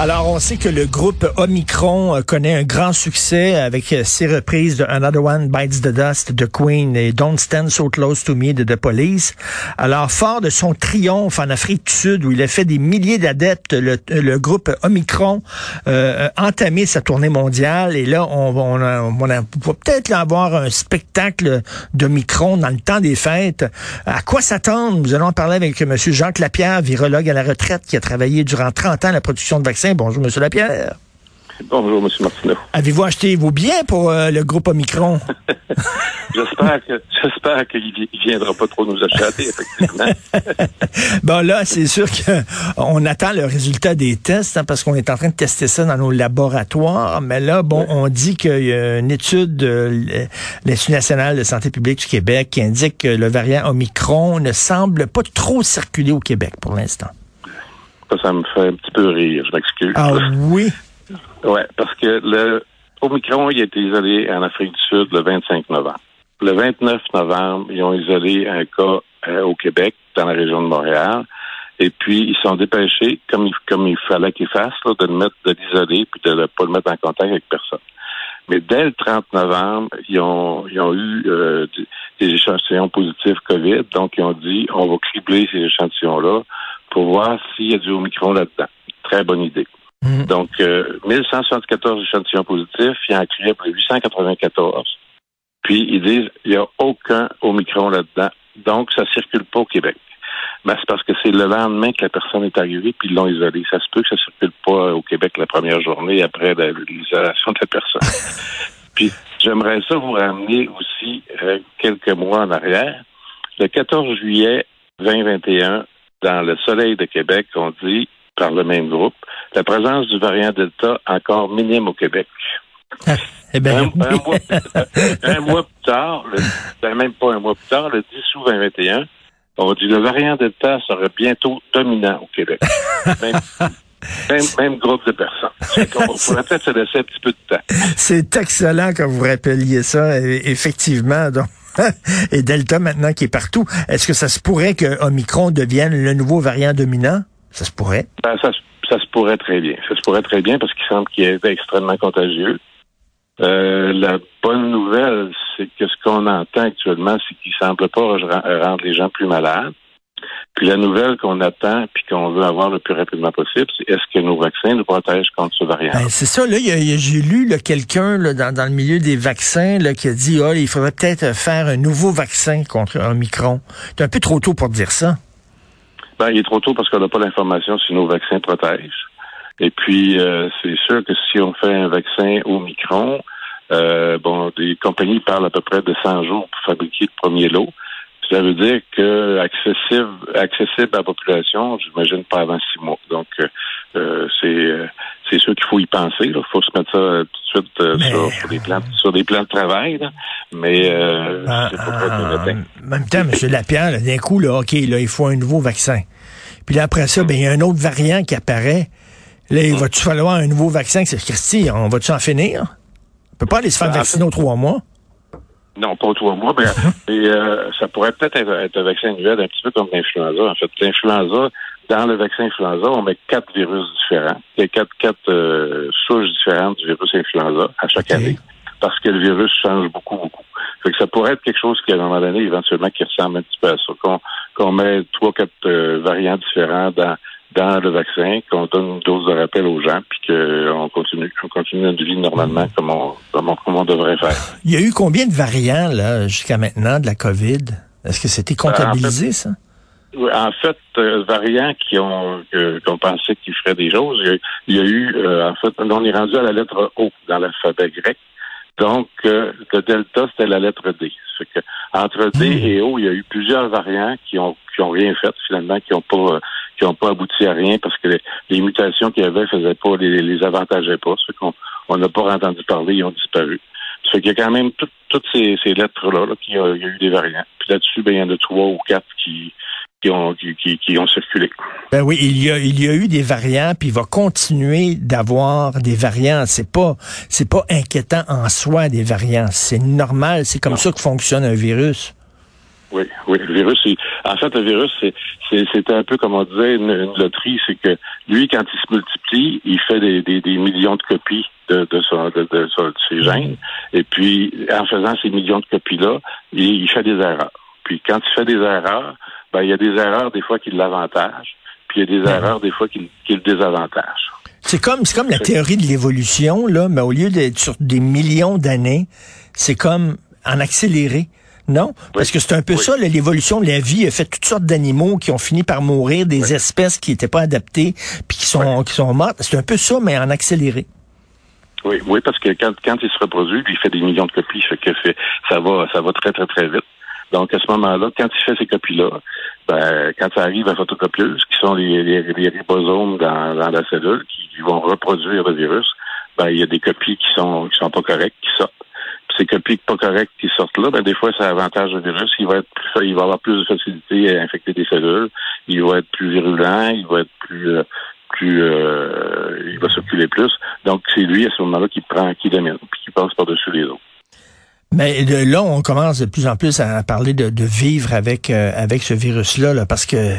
Alors, on sait que le groupe Omicron euh, connaît un grand succès avec euh, ses reprises de Another One Bites the Dust de Queen et Don't Stand So Close to Me de The Police. Alors, fort de son triomphe en Afrique du Sud où il a fait des milliers d'adeptes, le, groupe Omicron euh, entamé sa tournée mondiale et là, on, va peut-être avoir un spectacle d'Omicron dans le temps des fêtes. À quoi s'attendre? Nous allons en parler avec M. Jacques Lapierre, virologue à la retraite qui a travaillé durant 30 ans à la production de vaccins Bonjour, M. Lapierre. Bonjour, M. Martineau. Avez-vous acheté vos biens pour euh, le groupe Omicron? j'espère que j'espère qu'il ne viendra pas trop nous acheter, effectivement. bon, là, c'est sûr qu'on attend le résultat des tests hein, parce qu'on est en train de tester ça dans nos laboratoires. Mais là, bon, on dit qu'il y a une étude de l'Institut national de santé publique du Québec qui indique que le variant Omicron ne semble pas trop circuler au Québec pour l'instant. Ça, me fait un petit peu rire, je m'excuse. Ah oui? Oui, parce que le Omicron, il a été isolé en Afrique du Sud le 25 novembre. Le 29 novembre, ils ont isolé un cas euh, au Québec, dans la région de Montréal. Et puis, ils sont dépêchés, comme il, comme il fallait qu'ils fassent, de le mettre, de l'isoler, puis de ne pas le mettre en contact avec personne. Mais dès le 30 novembre, ils ont, ils ont eu euh, des échantillons positifs COVID. Donc, ils ont dit, on va cribler ces échantillons-là voir s'il y a du Omicron là-dedans. Très bonne idée. Mhm. Donc, euh, 1174 échantillons positifs, il y en a pour 894. Puis, ils disent, il n'y a aucun Omicron là-dedans. Donc, ça circule pas au Québec. Ben, c'est parce que c'est le lendemain que la personne est arrivée, puis ils l'ont isolé. Ça se peut que ça circule pas au Québec la première journée après l'isolation de la personne. puis, j'aimerais ça vous ramener aussi euh, quelques mois en arrière. Le 14 juillet 2021, dans le soleil de Québec, on dit, par le même groupe, la présence du variant Delta encore minime au Québec. Eh ben, un, mois, plus tard, ben, même pas un mois plus tard, le 10 août 2021, on dit le variant Delta serait bientôt dominant au Québec. Même, même, groupe de personnes. On pourrait peut-être se laisser un petit peu de temps. C'est excellent que vous rappeliez ça, effectivement. Donc, et Delta maintenant qui est partout. Est-ce que ça se pourrait que Omicron devienne le nouveau variant dominant? Ça se pourrait? Ben, ça, se pourrait très bien. Ça se pourrait très bien parce qu'il semble qu'il est extrêmement contagieux. Euh, la bonne nouvelle, c'est que ce qu'on entend actuellement, c'est qu'il semble pas rendre les gens plus malades. Puis la nouvelle qu'on attend puis qu'on veut avoir le plus rapidement possible, c'est est-ce que nos vaccins nous protègent contre ce variant? Ben, c'est ça, là, j'ai lu quelqu'un dans, dans, le milieu des vaccins là, qui a dit oh, il faudrait peut-être faire un nouveau vaccin contre un micron. C'est un peu trop tôt pour dire ça. Ben, il est trop tôt parce qu'on n'a pas l'information si nos vaccins protègent. Et puis, euh, c'est sûr que si on fait un vaccin au micron, euh, bon, des compagnies parlent à peu près de 100 jours pour fabriquer le premier lot. Ça veut dire que accessible, accessible à la population, j'imagine pas avant six mois. Donc, euh, euh c'est euh, c'est sûr qu'il faut y penser. Il faut se mettre ça euh, tout de suite sur, des plans sur des plans de travail. Mais euh, ah, ah, en même temps, M. Lapierre, d'un coup, là, OK, là, il faut un nouveau vaccin. Puis là, après ça, ben, il y a un autre variant qui apparaît. Là, il va-tu falloir un nouveau vaccin? C'est Christy, on va-tu en finir? On peut pas aller se faire ben, vacciner aux trois mois? Non, pas trois mois, mais, euh, ça pourrait peut-être être, un vaccin annuel, un petit peu comme l'influenza. En fait, l'influenza, dans le vaccin influenza, on met quatre virus différents. Il y a quatre, quatre euh, souches différentes du virus influenza à chaque année, parce que le virus change beaucoup, beaucoup. Fait que ça pourrait être quelque chose qui, à un moment donné, éventuellement, qui ressemble un petit peu à ça, qu'on qu'on met trois, quatre euh, variants différents dans dans le vaccin, qu'on donne une dose de rappel aux gens, puis qu'on continue, qu'on continue notre vie normalement comme on, comme on, devrait faire. Il y a eu combien de variants là jusqu'à maintenant de la COVID? Est-ce que c'était comptabilisé ça? en fait, euh, variants qui ont qu'on pensait qu'ils feraient des choses. Il y a, eu, euh, en fait, on est rendu à la lettre O dans l'alphabet grec. Donc, euh, le delta, c'était la lettre D. Que, entre D hmm. et O, il y a eu plusieurs variants qui ont qui ont rien fait finalement, qui ont pas qui ont pas abouti à rien parce que les, mutations qu'il y avait faisaient pas les, les avantageaient pas. Ce qu'on on n'a pas entendu parler, ils ont disparu. Ça fait qu'il y a quand même toutes ces, ces lettres-là là, y a eu des variants. Puis là-dessus, ben, il y en a trois ou quatre qui, qui ont, qui, qui, ont circulé. Ben oui, il y a, il y a eu des variants, puis il va continuer d'avoir des variants. C'est pas, c'est pas inquiétant en soi des variants. C'est normal. C'est comme ça que fonctionne un virus. Oui, oui. Le virus, en fait, le virus, c'est, un peu comme on disait une, loterie. C'est que lui, quand il se multiplie, il fait des, des, des millions de copies de, de, son, de, de, ses gènes. Et puis, en faisant ces millions de copies-là, il, il fait des erreurs. Puis, quand il fait des erreurs, ben, il y a des erreurs des fois qui l'avantagent, puis il y a des mhm. erreurs des fois qui, qui le désavantagent. C'est comme, c'est comme la théorie de l'évolution, là, mais au lieu d'être sur des millions d'années, c'est comme en accéléré. Non? Parce que c'est un peu ça, l'évolution de la vie a fait toutes sortes d'animaux qui ont fini par mourir, des espèces qui n'étaient pas adaptées, puis qui sont, qui sont mortes. C'est un peu ça, mais en accéléré. Oui, oui, parce que quand, quand il se reproduit, il fait des millions de copies, fait que ça va, ça va très, très, très vite. Donc, à ce moment-là, quand il fait ces copies-là, ben, quand ça arrive à photocopieuse, qui sont les, les, ribosomes dans, dans, la cellule, qui, vont reproduire le virus, ben, il y a des copies qui sont, qui sont pas correctes, qui sortent. Ces copies pas correctes qui sortent là, ben, des fois, ça avantage le virus. Il va être plus, il va avoir plus de facilité à infecter des cellules. Il va être plus virulent. Il va être plus, euh, plus, euh, il va circuler plus. Donc, c'est lui, à ce moment-là, qui prend, qui domine, puis qui passe par-dessus les autres. Mais là, on commence de plus en plus à parler de, vivre avec euh, avec ce virus-là, parce que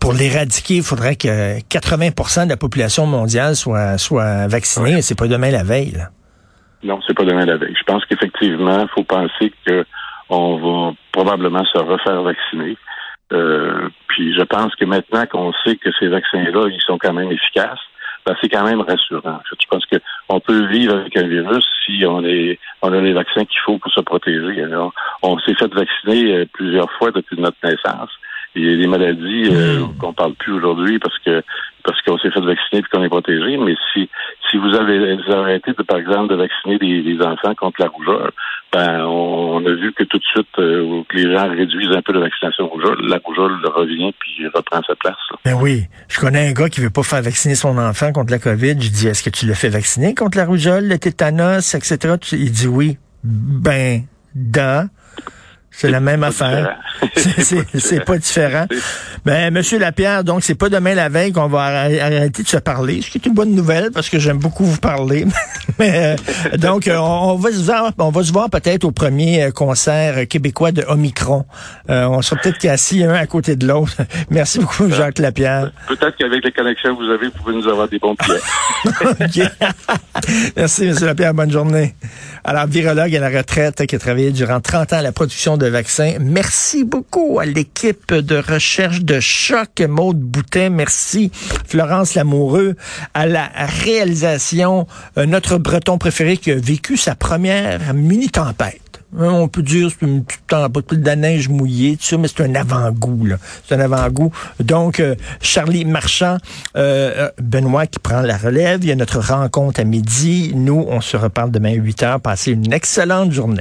pour l'éradiquer, il faudrait que 80% de la population mondiale soit soit vaccinée. C'est pas demain la veille. Là. Non, c'est pas demain la veille. Je pense qu'effectivement, il faut penser que on va probablement se refaire vacciner. Euh, puis je pense que maintenant qu'on sait que ces vaccins-là, ils sont quand même efficaces, ben, c'est quand même rassurant. Je pense qu'on peut vivre avec un virus si on est on a les vaccins qu'il faut pour se protéger. Alors, on s'est fait vacciner euh, plusieurs fois depuis notre naissance. Il y a des maladies euh, hmm. qu'on parle plus aujourd'hui parce que parce qu'on s'est fait vacciner et qu'on est protégé. Mais si si vous avez arrêté, par exemple, de vacciner des, enfants contre la rougeole, ben on, a vu que tout de suite euh, que les gens réduisent un peu la vaccination rougeole, la rougeole revient puis reprend sa place. Ben oui, je connais un gars qui veut pas faire vacciner son enfant contre la COVID. Je dis est-ce que tu le fais vacciner contre la rougeole, le tétanos, etc. Il dit oui. Ben, da. C'est la même affaire. C'est pas différent. Ben, Monsieur Lapierre, donc c'est pas demain la veille qu'on va arrêter de se parler, ce qui est une bonne nouvelle parce que j'aime beaucoup vous parler. Mais euh, donc euh, on, va se voir, on va se voir peut-être au premier euh, concert québécois de Omicron. on sera peut-être assis un à côté de l'autre. Merci beaucoup, Jacques Lapierre. Peut-être qu'avec les connexions que vous avez, vous pouvez nous avoir des bons pieds. Merci, Monsieur Lapierre. Bonne journée. Alors, virologue à la retraite qui a travaillé durant 30 ans à la production de Merci beaucoup à l'équipe de recherche de choc, Maude Boutin. Merci, Florence Lamoureux, à la réalisation, euh, notre breton préféré qui a vécu sa première mini-tempête. Hein, on peut dire c'est une petite de la neige mouillée, tout ça, mais c'est un avant-goût. C'est un avant-goût. Donc, euh, Charlie Marchand, euh, Benoît qui prend la relève. Il y a notre rencontre à midi. Nous, on se reparle demain à 8 heures. Passez une excellente journée.